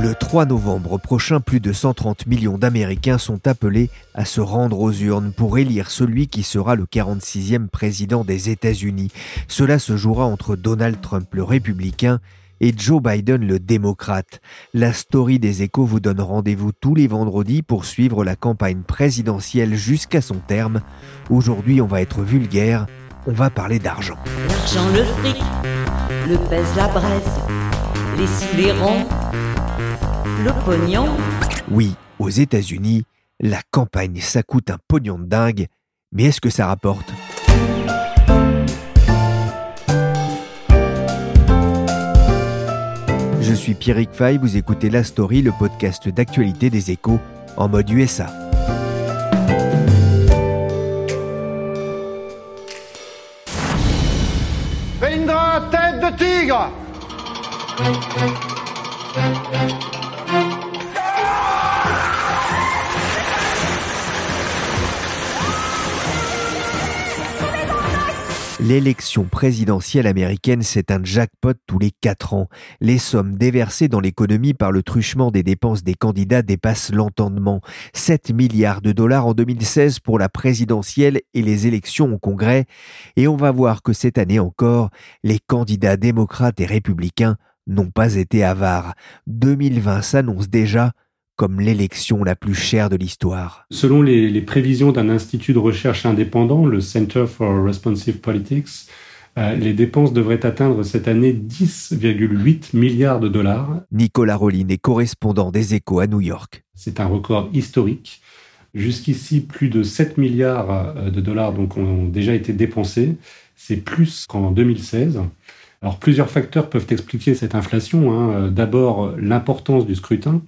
Le 3 novembre prochain, plus de 130 millions d'Américains sont appelés à se rendre aux urnes pour élire celui qui sera le 46e président des États-Unis. Cela se jouera entre Donald Trump, le républicain, et Joe Biden, le démocrate. La story des échos vous donne rendez-vous tous les vendredis pour suivre la campagne présidentielle jusqu'à son terme. Aujourd'hui, on va être vulgaire, on va parler d'argent. L'argent, le fric, le pèse la braise, les le pognon. Oui, aux États-Unis, la campagne, ça coûte un pognon de dingue, mais est-ce que ça rapporte? Je suis Pierrick Fay, vous écoutez La Story, le podcast d'actualité des échos en mode USA. Indra, tête de tigre L'élection présidentielle américaine, c'est un jackpot tous les quatre ans. Les sommes déversées dans l'économie par le truchement des dépenses des candidats dépassent l'entendement. 7 milliards de dollars en 2016 pour la présidentielle et les élections au Congrès. Et on va voir que cette année encore, les candidats démocrates et républicains n'ont pas été avares. 2020 s'annonce déjà comme l'élection la plus chère de l'histoire. Selon les, prévisions d'un institut de recherche indépendant, le Center for Responsive Politics, euh, les dépenses devraient atteindre cette année 10,8 milliards de dollars. Nicolas Rollin est correspondant des échos à New York. C'est un record historique. Jusqu'ici, plus de 7 milliards euh, de dollars donc, ont déjà été dépensés. C'est plus qu'en 2016. Alors plusieurs facteurs peuvent expliquer cette inflation. Hein. D'abord, l'importance du scrutin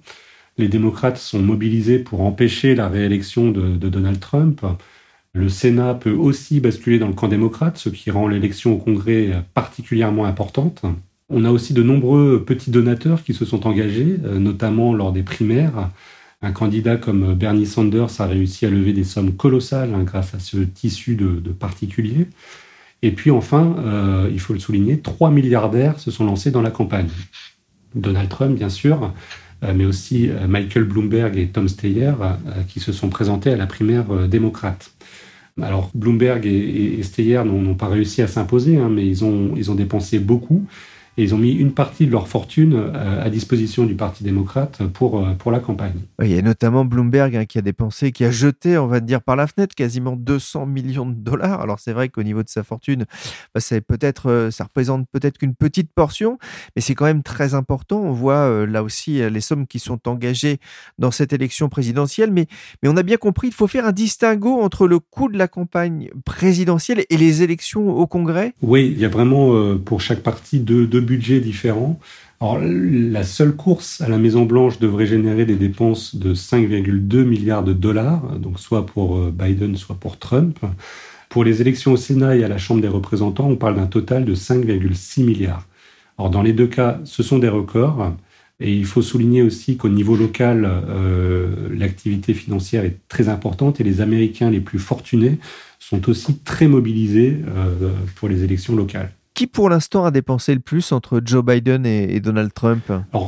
les démocrates sont mobilisés pour empêcher la réélection de, Donald Trump. Le Sénat peut aussi basculer dans le camp démocrate, ce qui rend l'élection au Congrès particulièrement importante. On a aussi de nombreux petits donateurs qui se sont engagés, euh, notamment lors des primaires. Un candidat comme Bernie Sanders a réussi à lever des sommes colossales hein, grâce à ce tissu de, particuliers. Et puis enfin, euh, il faut le souligner, trois milliardaires se sont lancés dans la campagne. Donald Trump, bien sûr, mais aussi euh, Michael Bloomberg et Tom Steyer, euh, qui se sont présentés à la primaire démocrate. Alors Bloomberg et, Steyer n'ont pas réussi à s'imposer, hein, mais ils ont, ils ont dépensé beaucoup et ils ont mis une partie de leur fortune euh, à disposition du Parti démocrate pour, euh, pour la campagne. il y a notamment Bloomberg hein, qui a dépensé, qui a jeté, on va dire, par la fenêtre quasiment 200 millions de dollars. Alors c'est vrai qu'au niveau de sa fortune, bah, peut-être, euh, ça représente peut-être qu'une petite portion, mais c'est quand même très important. On voit là aussi les sommes qui sont engagées dans cette élection présidentielle, mais, mais on a bien compris, il faut faire un distinguo entre le coût de la campagne présidentielle et les élections au Congrès. Oui, il y a vraiment pour chaque parti deux, deux budgets différents. Alors, la seule course à la Maison Blanche devrait générer des dépenses de 5,2 milliards de dollars, donc soit pour euh, Biden, soit pour Trump. Pour les élections au Sénat et à la Chambre des représentants, on parle d'un total de 5,6 milliards. Dans les deux cas, ce sont des records. Et il faut souligner aussi qu'au niveau local, euh, l'activité financière est très importante et les Américains les plus fortunés sont aussi très mobilisés euh, pour les élections locales. Qui pour l'instant a dépensé le plus entre Joe Biden et, Donald Trump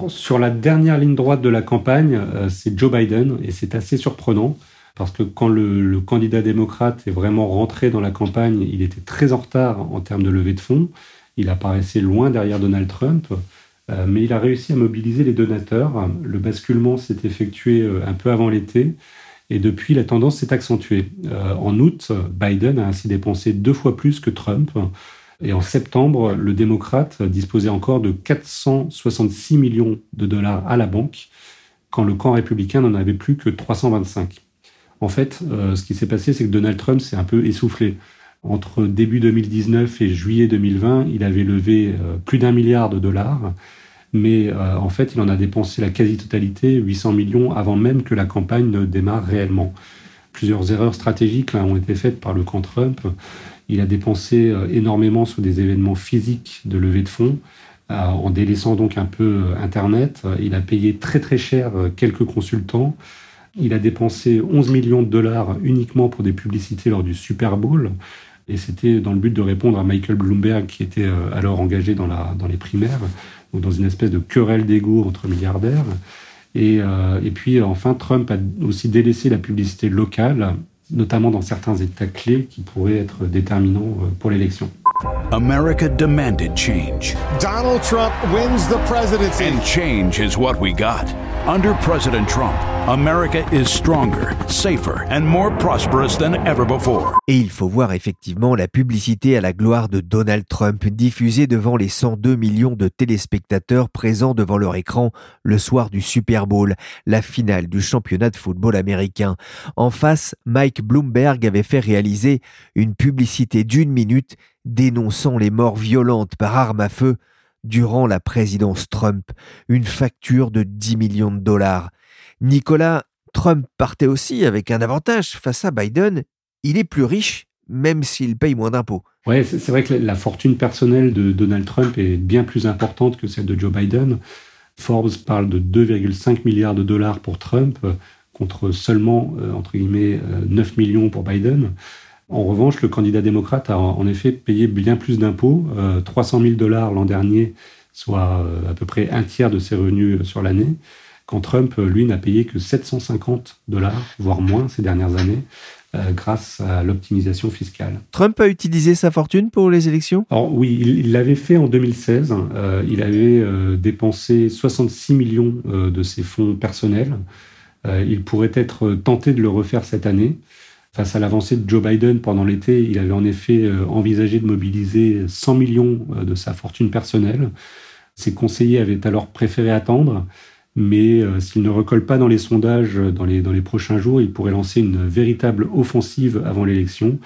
Sur la dernière ligne droite de la campagne, euh, c'est Joe Biden et c'est assez surprenant parce que quand le, candidat démocrate est vraiment rentré dans la campagne, il était très en retard en termes de levée de fonds. Il apparaissait loin derrière Donald Trump, euh, mais il a réussi à mobiliser les donateurs. Le basculement s'est effectué euh, un peu avant l'été. Et depuis, la tendance s'est accentuée. en août, Biden a ainsi dépensé deux fois plus que Trump. Et en septembre, le démocrate disposait encore de 466 millions de dollars à la banque, quand le camp républicain n'en avait plus que 325. En fait, euh, ce qui s'est passé, c'est que Donald Trump s'est un peu essoufflé. Entre début 2019 et juillet 2020, il avait levé plus d'un milliard de dollars, mais en fait, il en a dépensé la quasi-totalité, 800 millions, avant même que la campagne ne démarre réellement. Plusieurs erreurs stratégiques ont été faites par le camp Trump. Il a dépensé énormément sur des événements physiques de levée de fonds, en délaissant donc un peu Internet. Il a payé très très cher quelques consultants. Il a dépensé 11 millions de dollars uniquement pour des publicités lors du Super Bowl. Et c'était dans le but de répondre à Michael Bloomberg, qui était euh, alors engagé dans, les primaires, dans une espèce de querelle d'ego entre milliardaires. Euh, et puis enfin, Trump a aussi délaissé la publicité locale, notamment dans certains États clés qui pourraient être déterminants euh, pour l'élection. America demanded change. Donald Trump wins the presidency. And change is what we got. Under President Trump, America is stronger, safer and more prosperous than ever before. Et il faut voir effectivement la publicité à la gloire de Donald Trump diffusée devant les 102 millions de téléspectateurs présents devant leur écran le soir du Super Bowl, la finale du championnat de football américain. En face, Mike Bloomberg avait fait réaliser une publicité d'une minute dénonçant les morts violentes par arme à feu durant la présidence Trump, une facture de 10 millions de dollars. Nicolas, Trump partait aussi avec un avantage face à Biden, il est plus riche même s'il paye moins d'impôts. Oui, c'est vrai que la fortune personnelle de Donald Trump est bien plus importante que celle de Joe Biden. Forbes parle de 2,5 milliards de dollars pour Trump contre seulement, euh, entre guillemets, 9 euh, millions pour Biden. En revanche, le candidat démocrate a en effet payé bien plus d'impôts, 300 000 dollars l'an dernier, soit euh, à peu près un tiers de ses revenus sur l'année, quand Trump, lui, n'a payé que 750 dollars, voire moins ces dernières années, euh, grâce à l'optimisation fiscale. Trump a utilisé sa fortune pour les élections? Alors oui, il l'avait fait en 2016. Euh, il avait dépensé 66 millions de ses fonds personnels. il pourrait être tenté de le refaire cette année. Face à l'avancée de Joe Biden pendant l'été, il avait en effet euh, envisagé de mobiliser 100 millions euh, de sa fortune personnelle. Ses conseillers avaient alors préféré attendre, mais euh, s'il ne recolle pas dans les sondages dans les, prochains jours, il pourrait lancer une véritable offensive avant l'élection,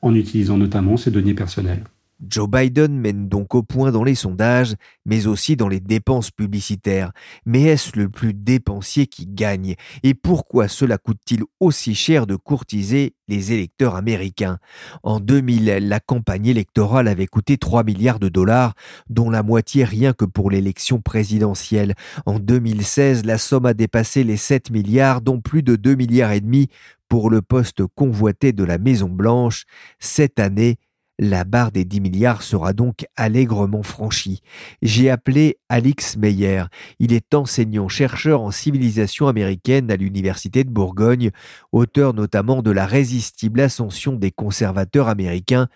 en utilisant notamment ses deniers personnels. Joe Biden mène donc au point dans les sondages, mais aussi dans les dépenses publicitaires. Mais est-ce le plus dépensier qui gagne? Et pourquoi cela coûte-t-il aussi cher de courtiser les électeurs américains? En 2000, la campagne électorale avait coûté 3 milliards de dollars, dont la moitié rien que pour l'élection présidentielle. En 2016, la somme a dépassé les 7 milliards, dont plus de 2 milliards et demi pour le poste convoité de la Maison Blanche. Cette année, la barre des 10 milliards sera donc allègrement franchie. J'ai appelé Alix Meyer. Il est enseignant-chercheur en civilisation américaine à l'Université de Bourgogne, auteur notamment de La résistible ascension des conservateurs américains.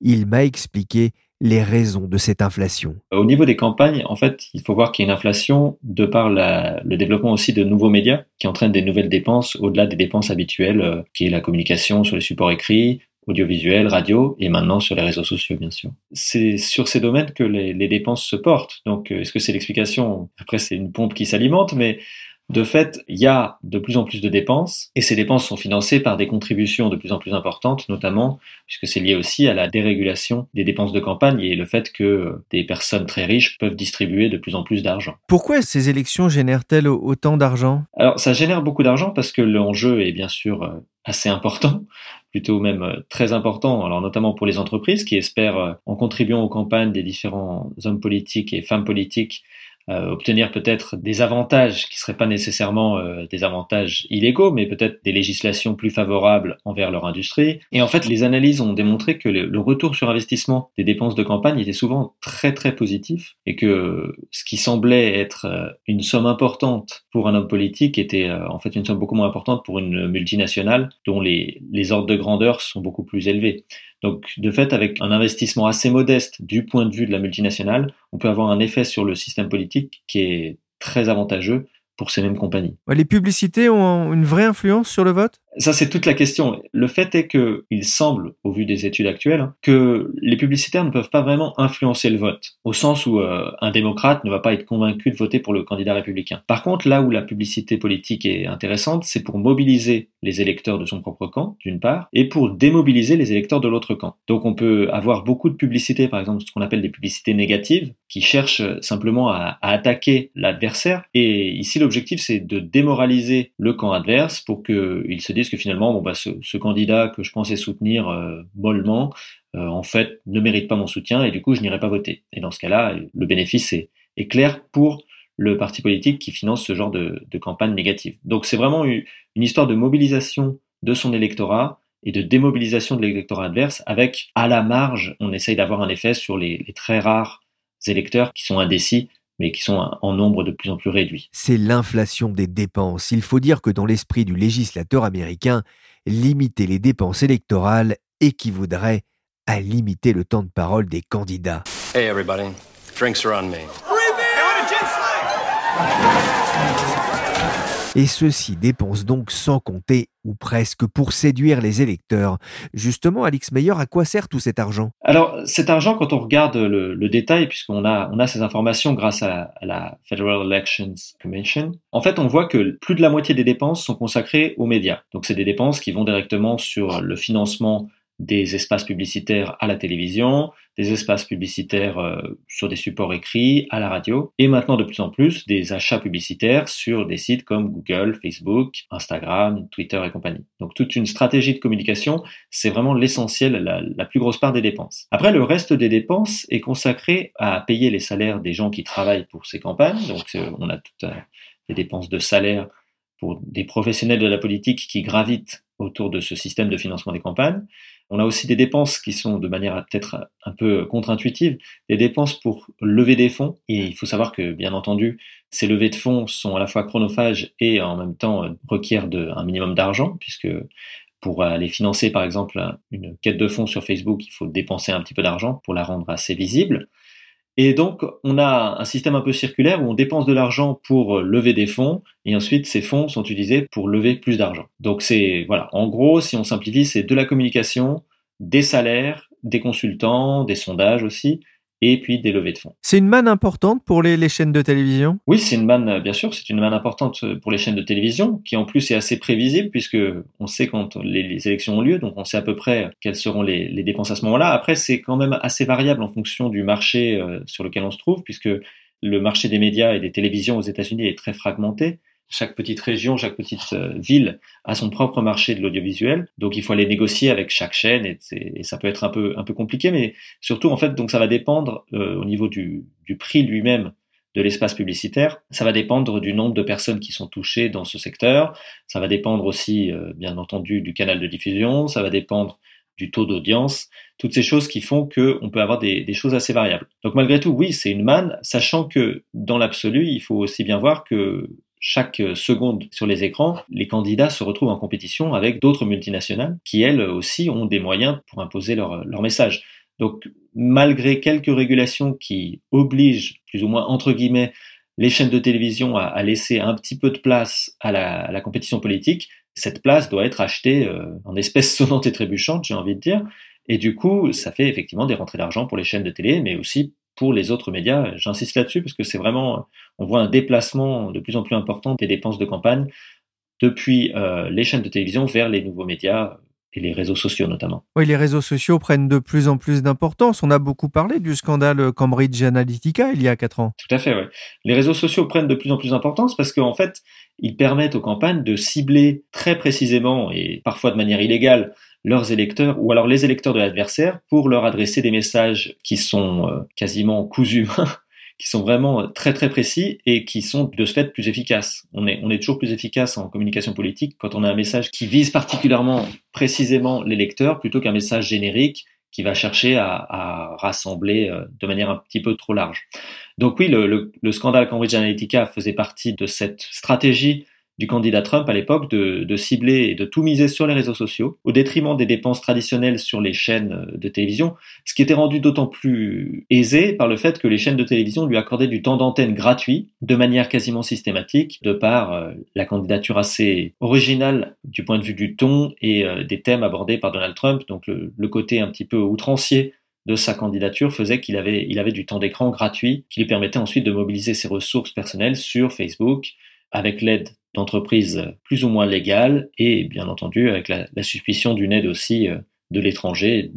Il m'a expliqué les raisons de cette inflation. Au niveau des campagnes, en fait, il faut voir qu'il y a une inflation de par le développement aussi de nouveaux médias qui entraînent des nouvelles dépenses au-delà des dépenses habituelles, euh, qui est la communication sur les supports écrits, audiovisuel, radio et maintenant sur les réseaux sociaux, bien sûr. C'est sur ces domaines que les, les dépenses se portent. Donc, euh, est-ce que c'est l'explication? Après, c'est une pompe qui s'alimente, mais de fait, il y a de plus en plus de dépenses et ces dépenses sont financées par des contributions de plus en plus importantes, notamment puisque c'est lié aussi à la dérégulation des dépenses de campagne et le fait que des personnes très riches peuvent distribuer de plus en plus d'argent. Pourquoi ces élections génèrent-elles autant d'argent? Alors, ça génère beaucoup d'argent parce que l'enjeu est bien sûr euh, assez important plutôt même euh, très important, alors notamment pour les entreprises qui espèrent, euh, en contribuant aux campagnes des différents hommes politiques et femmes politiques, euh, obtenir peut-être des avantages qui seraient pas nécessairement euh, des avantages illégaux, mais peut-être des législations plus favorables envers leur industrie. Et en fait, les analyses ont démontré que le, retour sur investissement des dépenses de campagne était souvent très très positif et que ce qui semblait être euh, une somme importante pour un homme politique était en fait une somme beaucoup moins importante pour une multinationale dont les, les ordres de grandeur sont beaucoup plus élevés. Donc, de fait, avec un investissement assez modeste du point de vue de la multinationale, on peut avoir un effet sur le système politique qui est très avantageux pour ces mêmes compagnies. Les publicités ont une vraie influence sur le vote? Ça, c'est toute la question. Le fait est que il semble, au vu des études actuelles, hein, que les publicitaires ne peuvent pas vraiment influencer le vote, au sens où euh, un démocrate ne va pas être convaincu de voter pour le candidat républicain. Par contre, là où la publicité politique est intéressante, c'est pour mobiliser les électeurs de son propre camp, d'une part, et pour démobiliser les électeurs de l'autre camp. Donc on peut avoir beaucoup de publicités, par exemple ce qu'on appelle des publicités négatives, qui cherchent simplement à, attaquer l'adversaire. Et ici l'objectif c'est de démoraliser le camp adverse pour qu'il se dise que finalement bon bah ce, candidat que je pensais soutenir euh, mollement, euh, en fait ne mérite pas mon soutien et du coup je n'irai pas voter. Et dans ce cas-là, le bénéfice est, clair pour le parti politique qui finance ce genre de, campagne négative. Donc c'est vraiment une histoire de mobilisation de son électorat et de démobilisation de l'électorat adverse avec, à la marge, on essaye d'avoir un effet sur les, très rares électeurs qui sont indécis mais qui sont en nombre de plus en plus réduit. C'est l'inflation des dépenses. Il faut dire que dans l'esprit du législateur américain, limiter les dépenses électorales équivaudrait à limiter le temps de parole des candidats. Hey everybody, drinks are on me. Et ceux-ci dépensent donc sans compter ou presque pour séduire les électeurs. Justement, Alix Meyer, à quoi sert tout cet argent? Alors, cet argent, quand on regarde le, détail, puisqu'on a, ces informations grâce à, à, la Federal Elections Commission, en fait, on voit que plus de la moitié des dépenses sont consacrées aux médias. Donc, c'est des dépenses qui vont directement sur le financement des espaces publicitaires à la télévision, des espaces publicitaires euh, sur des supports écrits, à la radio, et maintenant de plus en plus des achats publicitaires sur des sites comme Google, Facebook, Instagram, Twitter et compagnie. Donc toute une stratégie de communication, c'est vraiment l'essentiel, la, plus grosse part des dépenses. Après, le reste des dépenses est consacré à payer les salaires des gens qui travaillent pour ces campagnes. Donc on a toutes les dépenses de salaire pour des professionnels de la politique qui gravitent autour de ce système de financement des campagnes. On a aussi des dépenses qui sont de manière peut-être un peu contre-intuitive, des dépenses pour lever des fonds. Et il faut savoir que, bien entendu, ces levées de fonds sont à la fois chronophages et en même temps requièrent un minimum d'argent, puisque pour aller financer, par exemple, une quête de fonds sur Facebook, il faut dépenser un petit peu d'argent pour la rendre assez visible. Et donc, on a un système un peu circulaire où on dépense de l'argent pour lever des fonds et ensuite ces fonds sont utilisés pour lever plus d'argent. Donc c'est, voilà, en gros, si on simplifie, c'est de la communication, des salaires, des consultants, des sondages aussi, et puis des levées de fonds. C'est une manne importante pour les, chaînes de télévision? Oui, c'est une manne, bien sûr, c'est une manne importante pour les chaînes de télévision, qui en plus est assez prévisible, puisque on sait quand les, élections ont lieu, donc on sait à peu près quelles seront les, les dépenses à ce moment-là. Après, c'est quand même assez variable en fonction du marché euh, sur lequel on se trouve, puisque le marché des médias et des télévisions aux États-Unis est très fragmenté chaque petite région, chaque petite euh, ville a son propre marché de l'audiovisuel. Donc il faut aller négocier avec chaque chaîne et, ça peut être un peu un peu compliqué, mais surtout en fait donc ça va dépendre euh, au niveau du, du prix lui-même de l'espace publicitaire. Ça va dépendre du nombre de personnes qui sont touchées dans ce secteur. Ça va dépendre aussi euh, bien entendu du canal de diffusion. Ça va dépendre du taux d'audience, toutes ces choses qui font qu'on peut avoir des, des, choses assez variables. Donc malgré tout, oui, c'est une manne, sachant que dans l'absolu, il faut aussi bien voir que chaque seconde sur les écrans, les candidats se retrouvent en compétition avec d'autres multinationales qui, elles aussi, ont des moyens pour imposer leur, leur message. Donc, malgré quelques régulations qui obligent, plus ou moins entre guillemets, les chaînes de télévision à, à laisser un petit peu de place à la, à la, compétition politique, cette place doit être achetée euh, en espèces sonnantes et trébuchantes, j'ai envie de dire. Et du coup, ça fait effectivement des rentrées d'argent pour les chaînes de télé, mais aussi pour les autres médias. J'insiste là-dessus parce que c'est vraiment, on voit un déplacement de plus en plus important des dépenses de campagne depuis euh, les chaînes de télévision vers les nouveaux médias et les réseaux sociaux notamment. Oui, les réseaux sociaux prennent de plus en plus d'importance. On a beaucoup parlé du scandale Cambridge Analytica il y a quatre ans. Tout à fait, oui. Les réseaux sociaux prennent de plus en plus d'importance parce qu'en fait, ils permettent aux campagnes de cibler très précisément et parfois de manière illégale leurs électeurs ou alors les électeurs de l'adversaire pour leur adresser des messages qui sont euh, quasiment cousus qui sont vraiment euh, très très précis et qui sont de ce fait plus efficaces. On est, on est toujours plus efficace en communication politique quand on a un message qui vise particulièrement précisément les lecteurs plutôt qu'un message générique qui va chercher à, rassembler euh, de manière un petit peu trop large. Donc oui, le scandale Cambridge Analytica faisait partie de cette stratégie du candidat Trump à l'époque de, de, cibler et de tout miser sur les réseaux sociaux, au détriment des dépenses traditionnelles sur les chaînes de télévision, ce qui était rendu d'autant plus aisé par le fait que les chaînes de télévision lui accordaient du temps d'antenne gratuit de manière quasiment systématique, de par euh, la candidature assez originale du point de vue du ton et euh, des thèmes abordés par Donald Trump, donc le, le côté un petit peu outrancier de sa candidature faisait qu'il avait, il avait du temps d'écran gratuit qui lui permettait ensuite de mobiliser ses ressources personnelles sur Facebook avec l'aide d'entreprises plus ou moins légales et bien entendu avec la, suspicion d'une aide aussi euh, de l'étranger,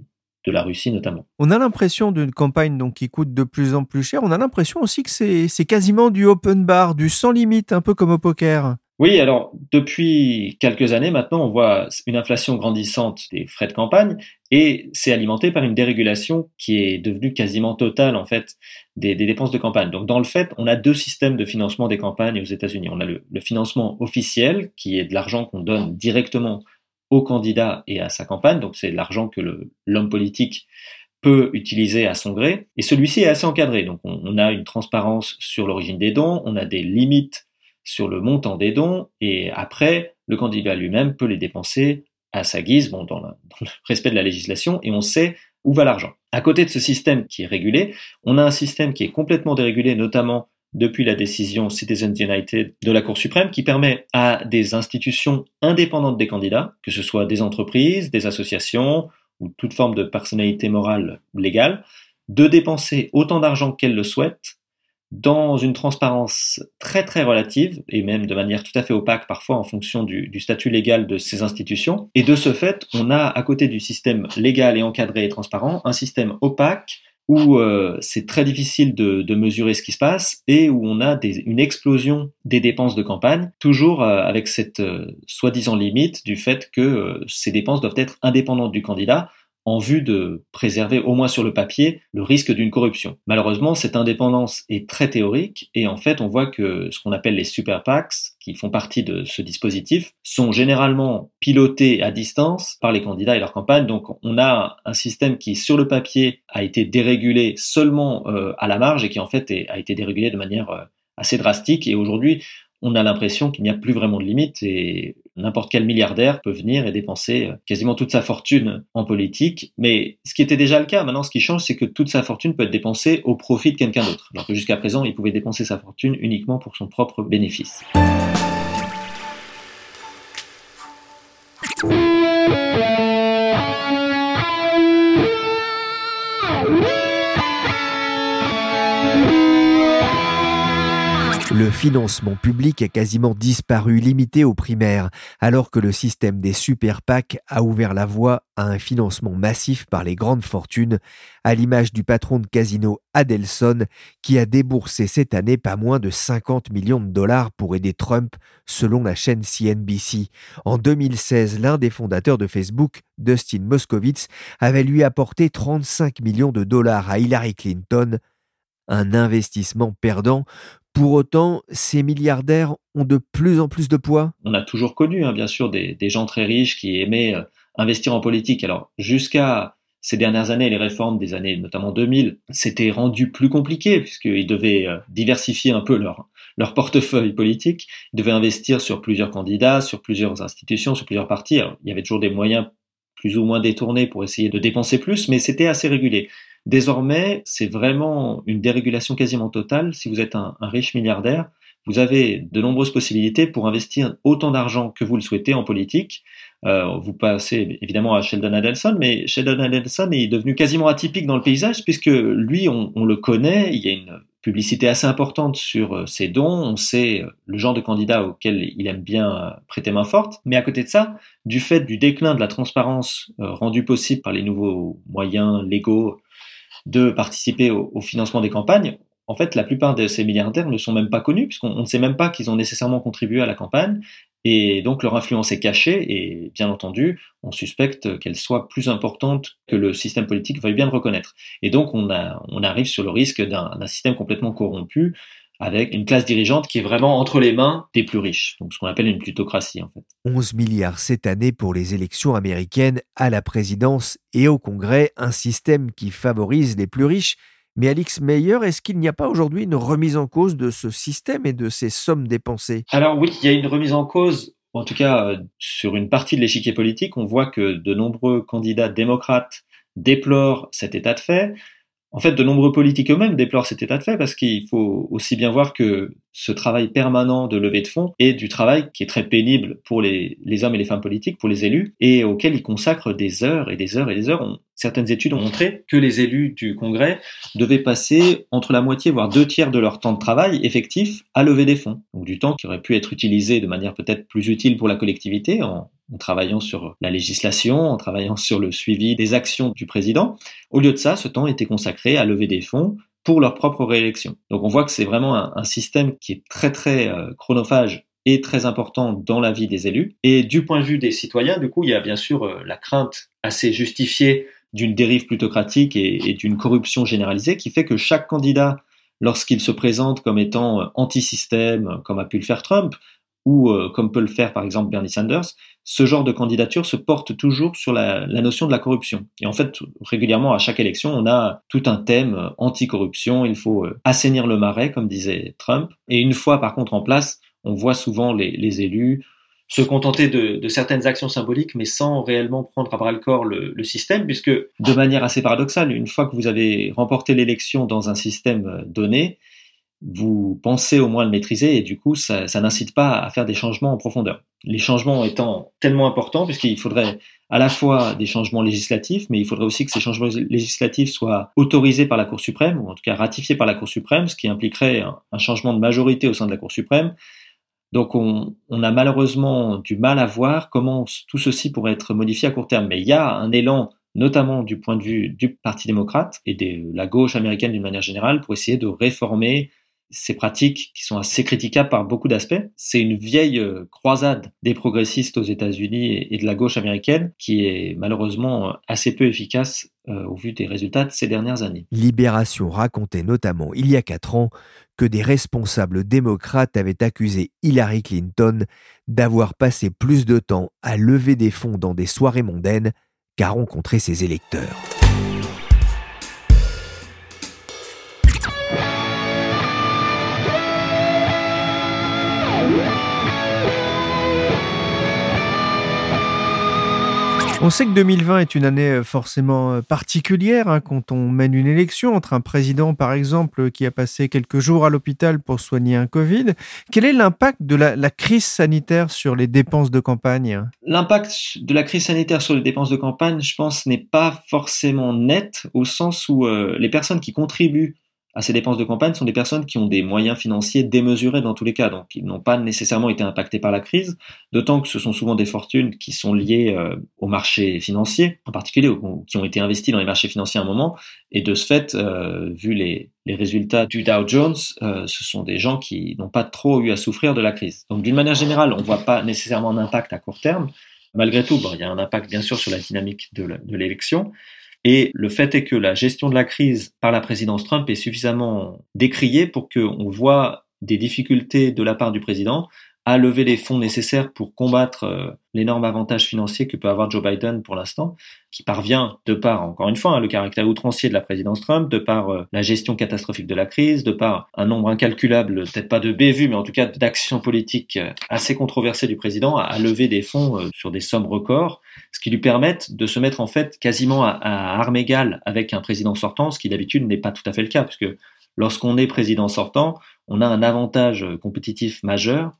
de la Russie notamment. On a l'impression d'une campagne donc qui coûte de plus en plus cher. On a l'impression aussi que c'est quasiment du open bar, du sans limite, un peu comme au poker. Oui, alors depuis quelques années maintenant, on voit une inflation grandissante des frais de campagne et c'est alimenté par une dérégulation qui est devenue quasiment totale en fait des, dépenses de campagne. Donc dans le fait, on a deux systèmes de financement des campagnes aux États-Unis. On a le, financement officiel qui est de l'argent qu'on donne directement au candidat et à sa campagne. Donc c'est l'argent que l'homme politique peut utiliser à son gré. Et celui-ci est assez encadré. Donc on, on a une transparence sur l'origine des dons, on a des limites sur le montant des dons et après, le candidat lui-même peut les dépenser à sa guise, bon, dans, dans, le respect de la législation, et on sait où va l'argent. À côté de ce système qui est régulé, on a un système qui est complètement dérégulé, notamment depuis la décision Citizens United de la Cour suprême, qui permet à des institutions indépendantes des candidats, que ce soit des entreprises, des associations ou toute forme de personnalité morale légale, de dépenser autant d'argent qu'elles le souhaitent dans une transparence très très relative et même de manière tout à fait opaque parfois en fonction du, statut légal de ces institutions. Et de ce fait, on a à côté du système légal et encadré et transparent un système opaque où euh, c'est très difficile de, mesurer ce qui se passe et où on a une explosion des dépenses de campagne, toujours euh, avec cette euh, soi-disant limite du fait que ces dépenses doivent être indépendantes du candidat en vue de préserver au moins sur le papier le risque d'une corruption. Malheureusement, cette indépendance est très théorique et en fait, on voit que ce qu'on appelle les super PACs, qui font partie de ce dispositif, sont généralement pilotés à distance par les candidats et leur campagne. Donc, on a un système qui, sur le papier, a été dérégulé seulement euh, à la marge et qui en fait a été dérégulé de manière euh, assez drastique. Et aujourd'hui, on a l'impression qu'il n'y a plus vraiment de limite et n'importe quel milliardaire peut venir et dépenser euh, quasiment toute sa fortune en politique. Mais ce qui était déjà le cas, maintenant ce qui change, c'est que toute sa fortune peut être dépensée au profit de quelqu'un d'autre. Alors que jusqu'à présent, il pouvait dépenser sa fortune uniquement pour son propre bénéfice. Le financement public a quasiment disparu, limité aux primaires, alors que le système des super PAC a ouvert la voie à un financement massif par les grandes fortunes, à l'image du patron de casino Adelson, qui a déboursé cette année pas moins de 50 millions de dollars pour aider Trump, selon la chaîne CNBC. En 2016, l'un des fondateurs de Facebook, Dustin Moskovitz, avait lui apporté 35 millions de dollars à Hillary Clinton, un investissement perdant pour autant, ces milliardaires ont de plus en plus de poids On a toujours connu, hein, bien sûr, des, gens très riches qui aimaient euh, investir en politique. Alors, jusqu'à ces dernières années, les réformes des années notamment 2000, c'était rendu plus compliqué puisqu'ils devaient euh, diversifier un peu leur, leur portefeuille politique. Ils devaient investir sur plusieurs candidats, sur plusieurs institutions, sur plusieurs partis. Il y avait toujours des moyens plus ou moins détournés pour essayer de dépenser plus, mais c'était assez régulé. Désormais, c'est vraiment une dérégulation quasiment totale. Si vous êtes un, riche milliardaire, vous avez de nombreuses possibilités pour investir autant d'argent que vous le souhaitez en politique. Euh, vous passez évidemment à Sheldon Adelson, mais Sheldon Adelson est devenu quasiment atypique dans le paysage puisque lui, on, on le connaît. Il y a une publicité assez importante sur ses dons. On sait le genre de candidat auquel il aime bien prêter main forte. Mais à côté de ça, du fait du déclin de la transparence euh, rendue possible par les nouveaux moyens légaux de participer au, financement des campagnes, en fait, la plupart de ces milliardaires ne sont même pas connus, puisqu'on ne sait même pas qu'ils ont nécessairement contribué à la campagne, et donc leur influence est cachée, et bien entendu, on suspecte qu'elle soit plus importante que le système politique veuille bien le reconnaître. Et donc on arrive sur le risque d'un système complètement corrompu, avec une classe dirigeante qui est vraiment entre les mains des plus riches, donc ce qu'on appelle une plutocratie en fait. 11 milliards cette année pour les élections américaines à la présidence et au Congrès, un système qui favorise les plus riches Mais Alix Meyer, est-ce qu'il n'y a pas aujourd'hui une remise en cause de ce système et de ces sommes dépensées? Alors oui, il y a une remise en cause en tout cas, euh, sur une partie de l'échiquier politique, on voit que de nombreux candidats démocrates déplorent cet état de fait. En fait, de nombreux politiques eux-mêmes déplorent cet état de fait parce qu'il faut aussi bien voir que ce travail permanent de levée de fonds est du travail qui est très pénible pour les, hommes et les femmes politiques, pour les élus, et auquel ils consacrent des heures et des heures et des heures. Certaines études ont montré que les élus du Congrès devaient passer entre la moitié, voire deux tiers de leur temps de travail effectif à lever des fonds. Donc du temps qui aurait pu être utilisé de manière peut-être plus utile pour la collectivité en travaillant sur la législation, en travaillant sur le suivi des actions du président. Au lieu de ça, ce temps était consacré à lever des fonds pour leur propre réélection. Donc on voit que c'est vraiment un, système qui est très très euh, chronophage et très important dans la vie des élus. Et du point de vue des citoyens, du coup, il y a bien sûr euh, la crainte assez justifiée d'une dérive plutocratique et, d'une corruption généralisée qui fait que chaque candidat, lorsqu'il se présente comme étant euh, anti-système, comme a pu le faire Trump, ou euh, comme peut le faire par exemple Bernie Sanders, ce genre de candidature se porte toujours sur la, notion de la corruption. Et en fait, régulièrement à chaque élection, on a tout un thème euh, anti-corruption, il faut assainir le marais, comme disait Trump. Et une fois par contre en place, on voit souvent les, élus se contenter de, certaines actions symboliques, mais sans réellement prendre à bras le corps le, le, système, puisque de manière assez paradoxale, une fois que vous avez remporté l'élection dans un système donné, vous pensez au moins le maîtriser et du coup ça, n'incite pas à faire des changements en profondeur. Les changements étant tellement importants puisqu'il faudrait à la fois des changements législatifs, mais il faudrait aussi que ces changements législatifs soient autorisés par la Cour suprême, ou en tout cas ratifiés par la Cour suprême, ce qui impliquerait un, changement de majorité au sein de la Cour suprême. Donc on, a malheureusement du mal à voir comment tout ceci pourrait être modifié à court terme. Mais il y a un élan notamment du point de vue du Parti démocrate et de la gauche américaine d'une manière générale, pour essayer de réformer ces pratiques qui sont assez critiquables par beaucoup d'aspects. C'est une vieille euh, croisade des progressistes aux États-Unis et de la gauche américaine qui est malheureusement euh, assez peu efficace euh, au vu des résultats de ces dernières années. Libération racontait notamment il y a quatre ans que des responsables démocrates avaient accusé Hillary Clinton d'avoir passé plus de temps à lever des fonds dans des soirées mondaines qu'à rencontrer ses électeurs. On sait que 2020 est une année euh, forcément euh, particulière hein, quand on mène une élection entre un président, par exemple, qui a passé quelques jours à l'hôpital pour soigner un Covid. Quel est l'impact de la, crise sanitaire sur les dépenses de campagne? L'impact de la crise sanitaire sur les dépenses de campagne, je pense, n'est pas forcément net au sens où euh, les personnes qui contribuent à ces dépenses de campagne sont des personnes qui ont des moyens financiers démesurés dans tous les cas, donc ils n'ont pas nécessairement été impactés par la crise, d'autant que ce sont souvent des fortunes qui sont liées euh, au marché financier, en particulier, qui ont été investies dans les marchés financiers à un moment, et de ce fait, euh, vu les, les, résultats du Dow Jones, euh, ce sont des gens qui n'ont pas trop eu à souffrir de la crise. Donc d'une manière générale, on ne voit pas nécessairement un impact à court terme. Malgré tout, bon, il y a un impact bien sûr sur la dynamique de l'élection, et le fait est que la gestion de la crise par la présidence Trump est suffisamment décriée pour qu'on voit des difficultés de la part du président à lever les fonds nécessaires pour combattre euh, l'énorme avantage financier que peut avoir Joe Biden pour l'instant, qui parvient de par, encore une fois, hein, le caractère outrancier de la présidence Trump, de par euh, la gestion catastrophique de la crise, de par un nombre incalculable, peut-être pas de bévues, mais en tout cas d'actions politiques euh, assez controversées du président, à, lever des fonds sur des sommes records, ce qui lui permettent de se mettre en fait quasiment à, à armes égales avec un président sortant, ce qui d'habitude n'est pas tout à fait le cas, puisque lorsqu'on est président sortant, on a un avantage compétitif majeur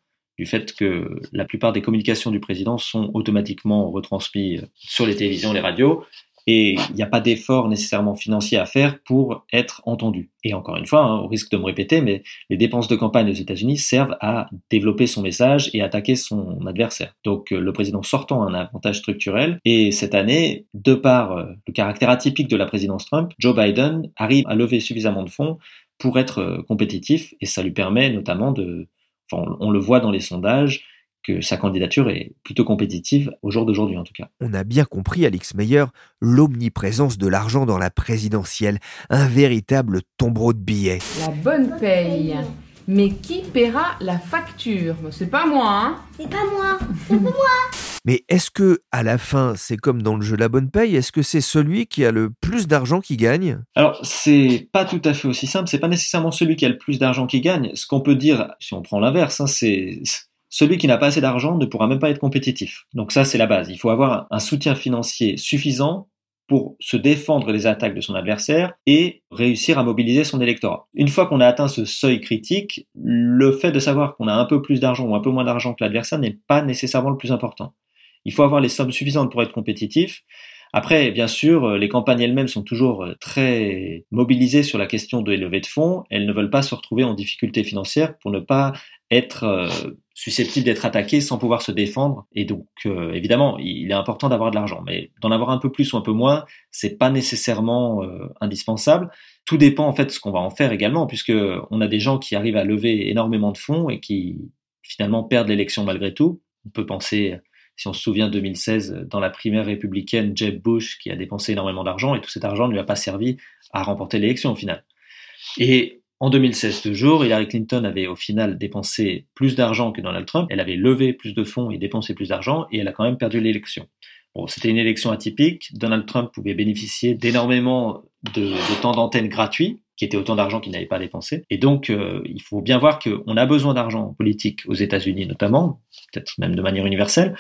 du fait que la plupart des communications du président sont automatiquement retransmises sur les télévisions, les radios, et il n'y a pas d'effort nécessairement financier à faire pour être entendu. Et encore une fois, hein, au risque de me répéter, mais les dépenses de campagne aux États-Unis servent à développer son message et attaquer son adversaire. Donc euh, le président sortant a un avantage structurel, et cette année, de par euh, le caractère atypique de la présidence Trump, Joe Biden arrive à lever suffisamment de fonds pour être euh, compétitif, et ça lui permet notamment de on le voit dans les sondages que sa candidature est plutôt compétitive au jour d'aujourd'hui en tout cas. On a bien compris, Alex Meyer, l'omniprésence de l'argent dans la présidentielle, un véritable tombereau de billets. La bonne paye Mais qui paiera la facture? C'est pas moi, hein C'est pas moi, c'est pas moi Mais est-ce que, à la fin, c'est comme dans le jeu La Bonne Paye, est-ce que c'est celui qui a le plus d'argent qui gagne? Alors, c'est pas tout à fait aussi simple, c'est pas nécessairement celui qui a le plus d'argent qui gagne. Ce qu'on peut dire, si on prend l'inverse, hein, c'est celui qui n'a pas assez d'argent ne pourra même pas être compétitif. Donc ça, c'est la base. Il faut avoir un soutien financier suffisant pour se défendre des attaques de son adversaire et réussir à mobiliser son électorat. Une fois qu'on a atteint ce seuil critique, le fait de savoir qu'on a un peu plus d'argent ou un peu moins d'argent que l'adversaire n'est pas nécessairement le plus important. Il faut avoir les sommes suffisantes pour être compétitif. Après, bien sûr, les campagnes elles-mêmes sont toujours très mobilisées sur la question de levée de fonds. Elles ne veulent pas se retrouver en difficulté financière pour ne pas être euh, susceptibles d'être attaqués sans pouvoir se défendre. Et donc, euh, évidemment, il est important d'avoir de l'argent, mais d'en avoir un peu plus ou un peu moins, c'est pas nécessairement euh, indispensable. Tout dépend en fait de ce qu'on va en faire également, puisque on a des gens qui arrivent à lever énormément de fonds et qui finalement perdent l'élection malgré tout. On peut penser, si on se souvient 2016, dans la primaire républicaine, Jeb Bush qui a dépensé énormément d'argent et tout cet argent ne lui a pas servi à remporter l'élection au final. Et en 2016 toujours, Hillary Clinton avait au final dépensé plus d'argent que Donald Trump. Elle avait levé plus de fonds et dépensé plus d'argent et elle a quand même perdu l'élection. Bon, c'était une élection atypique. Donald Trump pouvait bénéficier d'énormément de, temps d'antenne gratuit, qui était autant d'argent qu'il n'avait pas dépensé. Et donc, euh, il faut bien voir qu'on a besoin d'argent politique aux États-Unis notamment, peut-être même de manière universelle,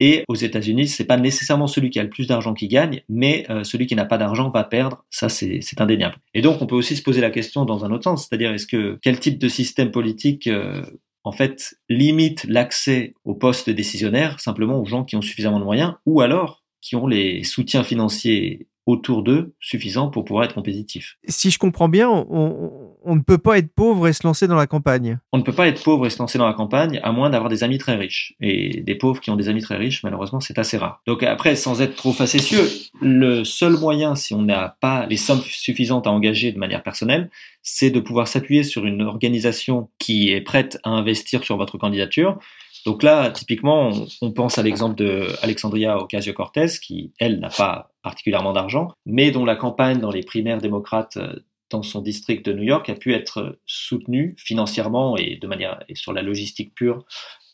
et aux États-Unis, c'est pas nécessairement celui qui a le plus d'argent qui gagne, mais euh, celui qui n'a pas d'argent va perdre. Ça, c'est indéniable. Et donc, on peut aussi se poser la question dans un autre sens, c'est-à-dire est-ce que quel type de système politique euh, en fait limite l'accès aux postes décisionnaires simplement aux gens qui ont suffisamment de moyens, ou alors qui ont les soutiens financiers autour d'eux suffisant pour pouvoir être compétitif. Si je comprends bien, on, ne peut pas être pauvre et se lancer dans la campagne. On ne peut pas être pauvre et se lancer dans la campagne à moins d'avoir des amis très riches. Et des pauvres qui ont des amis très riches, malheureusement, c'est assez rare. Donc après, sans être trop facétieux, le seul moyen, si on n'a pas les sommes suffisantes à engager de manière personnelle, c'est de pouvoir s'appuyer sur une organisation qui est prête à investir sur votre candidature donc là, typiquement, on, pense à l'exemple de Alexandria Ocasio-Cortez, qui, elle, n'a pas particulièrement d'argent, mais dont la campagne dans les primaires démocrates euh, dans son district de New York a pu être soutenue financièrement et de manière et sur la logistique pure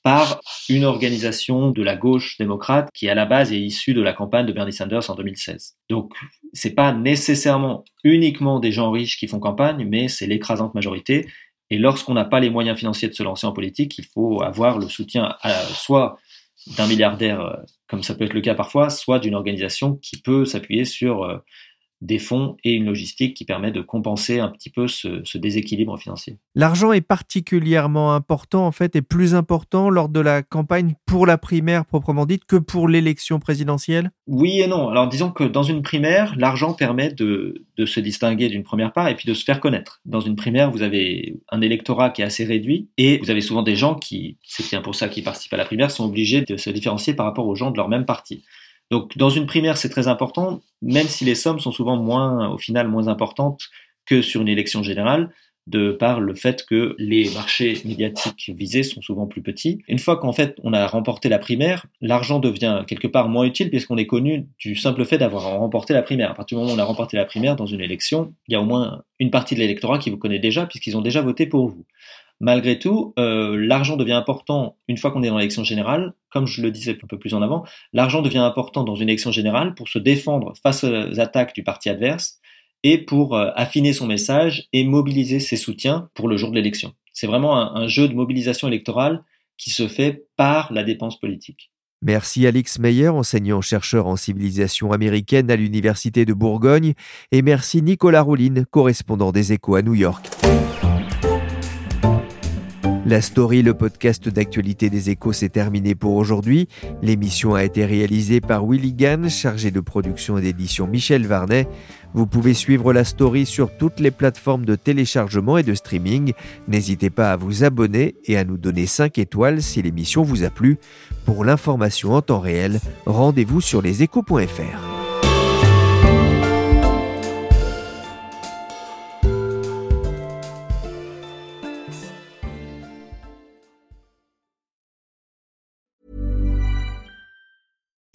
par une organisation de la gauche démocrate qui à la base est issue de la campagne de Bernie Sanders en 2016. Donc c'est pas nécessairement uniquement des gens riches qui font campagne, mais c'est l'écrasante majorité et lorsqu'on n'a pas les moyens financiers de se lancer en politique, il faut avoir le soutien soit d'un milliardaire, euh, comme ça peut être le cas parfois, soit d'une organisation qui peut s'appuyer sur euh, des fonds et une logistique qui permet de compenser un petit peu ce, déséquilibre financier. L'argent est particulièrement important en fait et plus important lors de la campagne pour la primaire proprement dite que pour l'élection présidentielle? Oui et non. Alors disons que dans une primaire, l'argent permet de, de se distinguer d'une première part et puis de se faire connaître. Dans une primaire, vous avez un électorat qui est assez réduit et vous avez souvent des gens qui, c'est bien pour ça qu'ils participent à la primaire, sont obligés de se différencier par rapport aux gens de leur même parti. Donc dans une primaire, c'est très important, même si les sommes sont souvent moins, au final, moins importantes que sur une élection générale, de par le fait que les marchés médiatiques visés sont souvent plus petits. Une fois qu'en fait on a remporté la primaire, l'argent devient quelque part moins utile puisqu'on est connu du simple fait d'avoir remporté la primaire. À partir du moment où on a remporté la primaire dans une élection, il y a au moins une partie de l'électorat qui vous connaît déjà puisqu'ils ont déjà voté pour vous. Malgré tout, euh, l'argent devient important une fois qu'on est dans l'élection générale. Comme je le disais un peu plus en avant, l'argent devient important dans une élection générale pour se défendre face aux attaques du parti adverse et pour euh, affiner son message et mobiliser ses soutiens pour le jour de l'élection. C'est vraiment un, jeu de mobilisation électorale qui se fait par la dépense politique. Merci Alix Meyer, enseignant-chercheur en civilisation américaine à l'Université de Bourgogne, et merci Nicolas Rouline, correspondant des Échos à New York. La story, le podcast d'actualité des échos, s'est terminé pour aujourd'hui. L'émission a été réalisée par Willy Gann, chargé de production et d'édition Michel Varnet. Vous pouvez suivre la story sur toutes les plateformes de téléchargement et de streaming. N'hésitez pas à vous abonner et à nous donner 5 étoiles si l'émission vous a plu. Pour l'information en temps réel, rendez-vous sur leséchos.fr.